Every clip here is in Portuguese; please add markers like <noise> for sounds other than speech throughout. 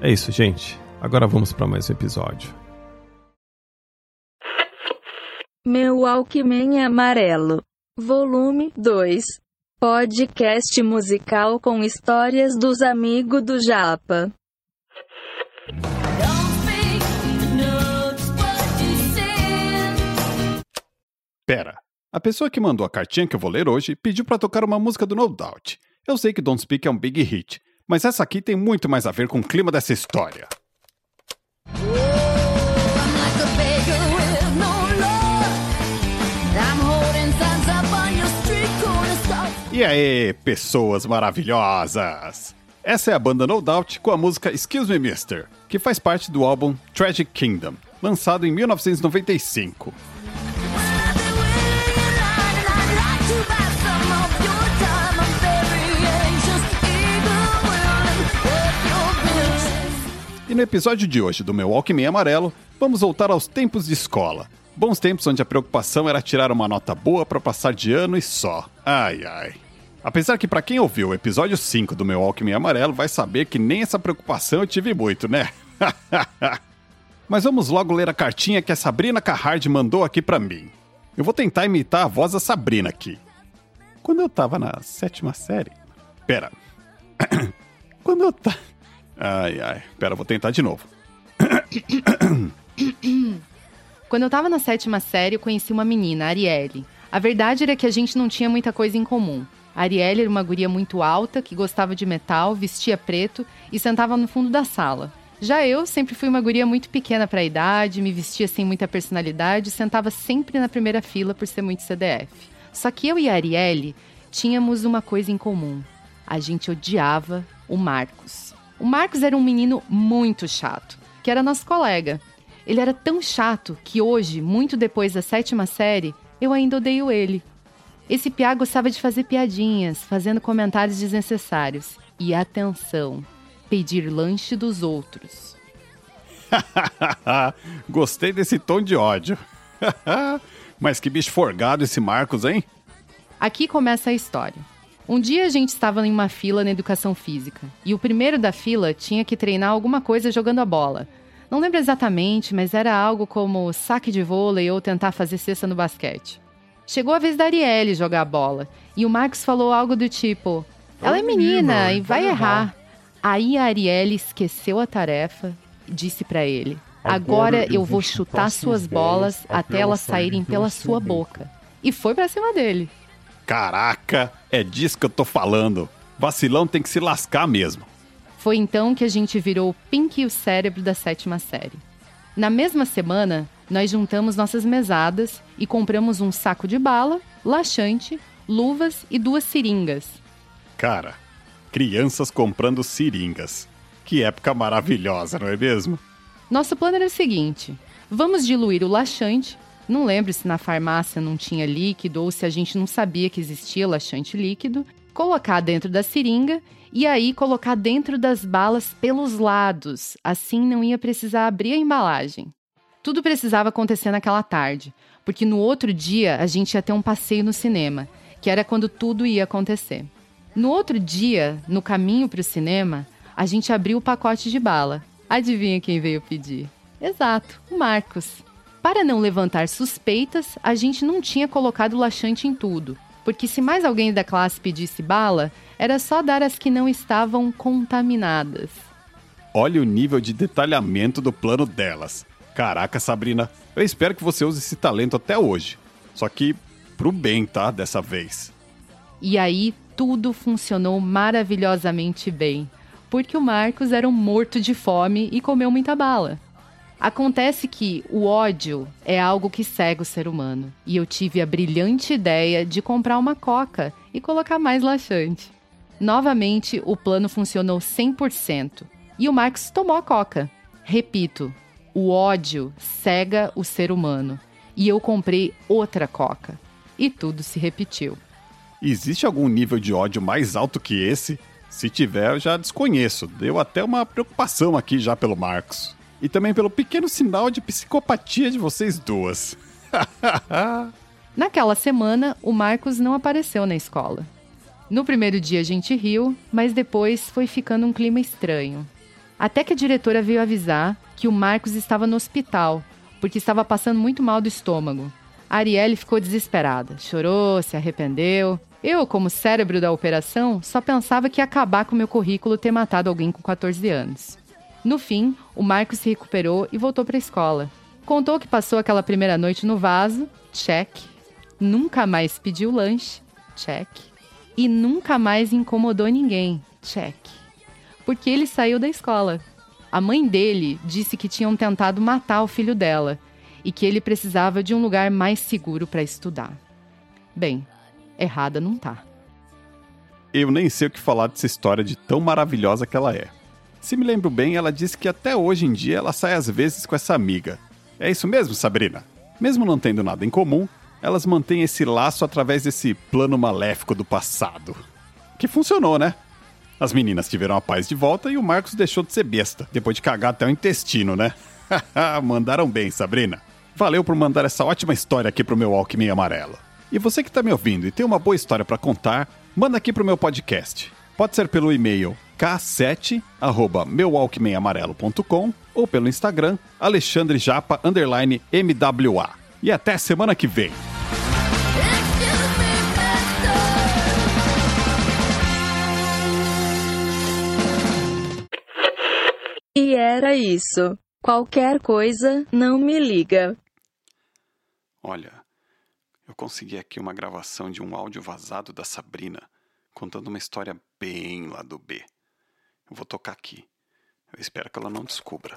É isso, gente. Agora vamos para mais um episódio. Meu Alckmin Amarelo. Volume 2. Podcast musical com histórias dos amigos do Japa. Pera, a pessoa que mandou a cartinha que eu vou ler hoje pediu para tocar uma música do No Doubt. Eu sei que Don't Speak é um big hit, mas essa aqui tem muito mais a ver com o clima dessa história. E aí, pessoas maravilhosas! Essa é a banda No Doubt com a música Excuse Me Mister, que faz parte do álbum Tragic Kingdom, lançado em 1995. No episódio de hoje do meu Alckmin Amarelo, vamos voltar aos tempos de escola. Bons tempos onde a preocupação era tirar uma nota boa para passar de ano e só. Ai ai. Apesar que para quem ouviu o episódio 5 do meu Alckmin Amarelo vai saber que nem essa preocupação eu tive muito, né? <laughs> Mas vamos logo ler a cartinha que a Sabrina Carrard mandou aqui para mim. Eu vou tentar imitar a voz da Sabrina aqui. Quando eu tava na sétima série. Pera. <coughs> Quando eu tava. Ai, ai. Pera, vou tentar de novo. Quando eu tava na sétima série, eu conheci uma menina, a Arielle. A verdade era que a gente não tinha muita coisa em comum. A Arielle era uma guria muito alta, que gostava de metal, vestia preto e sentava no fundo da sala. Já eu sempre fui uma guria muito pequena para a idade, me vestia sem muita personalidade e sentava sempre na primeira fila por ser muito CDF. Só que eu e a Arielle tínhamos uma coisa em comum. A gente odiava o Marcos. O Marcos era um menino muito chato, que era nosso colega. Ele era tão chato que hoje, muito depois da sétima série, eu ainda odeio ele. Esse piá gostava de fazer piadinhas, fazendo comentários desnecessários. E atenção, pedir lanche dos outros. <laughs> Gostei desse tom de ódio. <laughs> Mas que bicho forgado esse Marcos, hein? Aqui começa a história. Um dia a gente estava em uma fila na educação física e o primeiro da fila tinha que treinar alguma coisa jogando a bola. Não lembro exatamente, mas era algo como saque de vôlei ou tentar fazer cesta no basquete. Chegou a vez da Arielle jogar a bola e o Marcos falou algo do tipo: Ela é menina e vai errar. Aí a Arielle esqueceu a tarefa e disse para ele: Agora eu vou chutar suas bolas até elas saírem pela sua boca. E foi para cima dele. Caraca, é disso que eu tô falando. Vacilão tem que se lascar mesmo. Foi então que a gente virou o Pink e o cérebro da sétima série. Na mesma semana, nós juntamos nossas mesadas e compramos um saco de bala, laxante, luvas e duas seringas. Cara, crianças comprando seringas. Que época maravilhosa, não é mesmo? Nosso plano era o seguinte: vamos diluir o laxante. Não lembro se na farmácia não tinha líquido ou se a gente não sabia que existia laxante líquido. Colocar dentro da seringa e aí colocar dentro das balas pelos lados. Assim não ia precisar abrir a embalagem. Tudo precisava acontecer naquela tarde, porque no outro dia a gente ia ter um passeio no cinema, que era quando tudo ia acontecer. No outro dia, no caminho para o cinema, a gente abriu o pacote de bala. Adivinha quem veio pedir? Exato, o Marcos. Para não levantar suspeitas, a gente não tinha colocado laxante em tudo, porque se mais alguém da classe pedisse bala, era só dar as que não estavam contaminadas. Olha o nível de detalhamento do plano delas. Caraca, Sabrina, eu espero que você use esse talento até hoje. Só que pro bem, tá? Dessa vez. E aí tudo funcionou maravilhosamente bem, porque o Marcos era um morto de fome e comeu muita bala. Acontece que o ódio é algo que cega o ser humano, e eu tive a brilhante ideia de comprar uma coca e colocar mais laxante. Novamente, o plano funcionou 100%, e o Marcos tomou a coca. Repito, o ódio cega o ser humano, e eu comprei outra coca. E tudo se repetiu. Existe algum nível de ódio mais alto que esse? Se tiver, eu já desconheço. Deu até uma preocupação aqui já pelo Marcos. E também pelo pequeno sinal de psicopatia de vocês duas. <laughs> Naquela semana, o Marcos não apareceu na escola. No primeiro dia a gente riu, mas depois foi ficando um clima estranho. Até que a diretora veio avisar que o Marcos estava no hospital, porque estava passando muito mal do estômago. A Arielle ficou desesperada, chorou, se arrependeu. Eu, como cérebro da operação, só pensava que ia acabar com meu currículo ter matado alguém com 14 anos. No fim, o Marcos se recuperou e voltou para a escola. Contou que passou aquela primeira noite no vaso, check. Nunca mais pediu lanche, check. E nunca mais incomodou ninguém, check. Porque ele saiu da escola. A mãe dele disse que tinham tentado matar o filho dela e que ele precisava de um lugar mais seguro para estudar. Bem, errada não tá. Eu nem sei o que falar dessa história de tão maravilhosa que ela é. Se me lembro bem, ela disse que até hoje em dia ela sai às vezes com essa amiga. É isso mesmo, Sabrina? Mesmo não tendo nada em comum, elas mantêm esse laço através desse plano maléfico do passado. Que funcionou, né? As meninas tiveram a paz de volta e o Marcos deixou de ser besta, depois de cagar até o intestino, né? <laughs> Mandaram bem, Sabrina. Valeu por mandar essa ótima história aqui pro meu Alckmin Amarelo. E você que tá me ouvindo e tem uma boa história para contar, manda aqui pro meu podcast. Pode ser pelo e-mail k7@meualckminamarelo.com ou pelo Instagram alexandrejapa MWA. E até semana que vem. E era isso. Qualquer coisa, não me liga. Olha, eu consegui aqui uma gravação de um áudio vazado da Sabrina contando uma história bem lá do B. Eu vou tocar aqui. Eu espero que ela não descubra.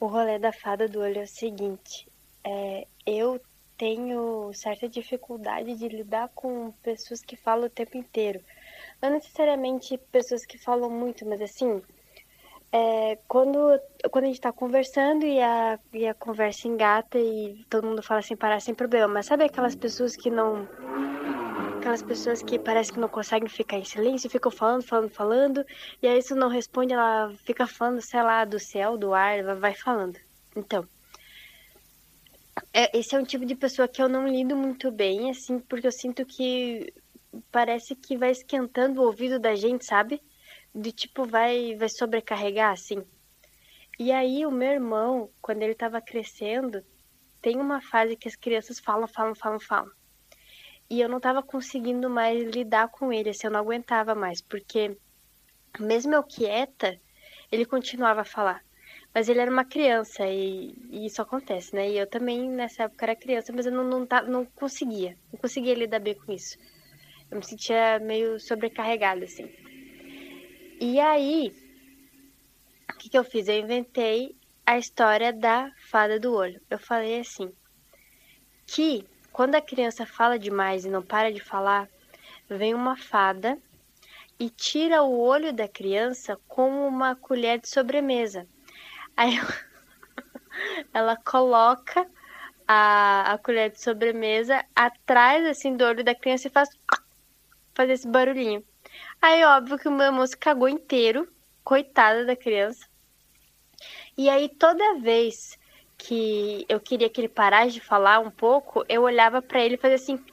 O rolê da fada do olho é o seguinte: é, eu tenho certa dificuldade de lidar com pessoas que falam o tempo inteiro. Não necessariamente pessoas que falam muito, mas assim, é, quando, quando a gente tá conversando e a, e a conversa engata e todo mundo fala sem parar, sem problema. Mas sabe aquelas pessoas que não. Aquelas pessoas que parece que não conseguem ficar em silêncio, ficam falando, falando, falando, e aí se não responde, ela fica falando, sei lá, do céu, do ar, ela vai falando. Então. É, esse é um tipo de pessoa que eu não lido muito bem, assim, porque eu sinto que parece que vai esquentando o ouvido da gente, sabe? de tipo vai vai sobrecarregar assim. E aí o meu irmão, quando ele estava crescendo, tem uma fase que as crianças falam, falam, falam, falam. E eu não estava conseguindo mais lidar com ele, assim, eu não aguentava mais, porque mesmo eu quieta, ele continuava a falar. Mas ele era uma criança e, e, isso acontece, né? E eu também nessa época era criança, mas eu não, não, não conseguia, não conseguia lidar bem com isso. Eu me sentia meio sobrecarregada, assim. E aí, o que, que eu fiz? Eu inventei a história da fada do olho. Eu falei assim: que quando a criança fala demais e não para de falar, vem uma fada e tira o olho da criança com uma colher de sobremesa. Aí <laughs> ela coloca a, a colher de sobremesa atrás assim do olho da criança e faz faz esse barulhinho. Aí óbvio que o meu moço cagou inteiro, coitada da criança. E aí toda vez que eu queria que ele parasse de falar um pouco, eu olhava para ele e fazia assim.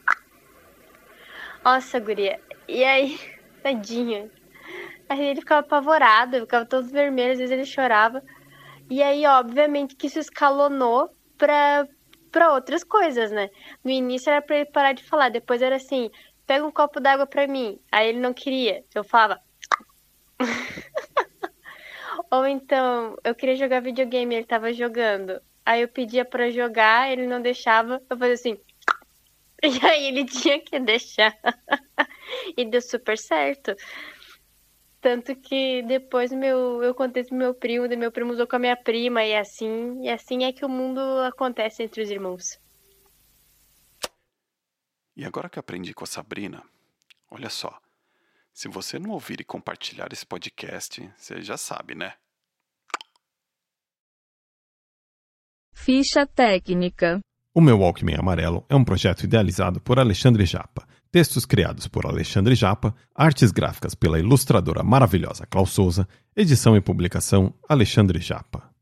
Nossa, guria. E aí <laughs> tadinho. Aí ele ficava apavorado, ficava todo vermelho, às vezes ele chorava. E aí, obviamente, que isso escalonou pra, pra outras coisas, né? No início era pra ele parar de falar, depois era assim, pega um copo d'água pra mim. Aí ele não queria. Eu falava. <laughs> Ou então, eu queria jogar videogame, ele tava jogando. Aí eu pedia para jogar, ele não deixava. Eu fazia assim. <laughs> E aí ele tinha que deixar. <laughs> e deu super certo. Tanto que depois meu, eu contei pro meu primo, meu primo usou com a minha prima, e assim, e assim é que o mundo acontece entre os irmãos. E agora que aprendi com a Sabrina, olha só. Se você não ouvir e compartilhar esse podcast, você já sabe, né? Ficha técnica. O meu Walkman Amarelo é um projeto idealizado por Alexandre Japa, textos criados por Alexandre Japa, artes gráficas pela ilustradora maravilhosa Klaus Souza, edição e publicação Alexandre Japa.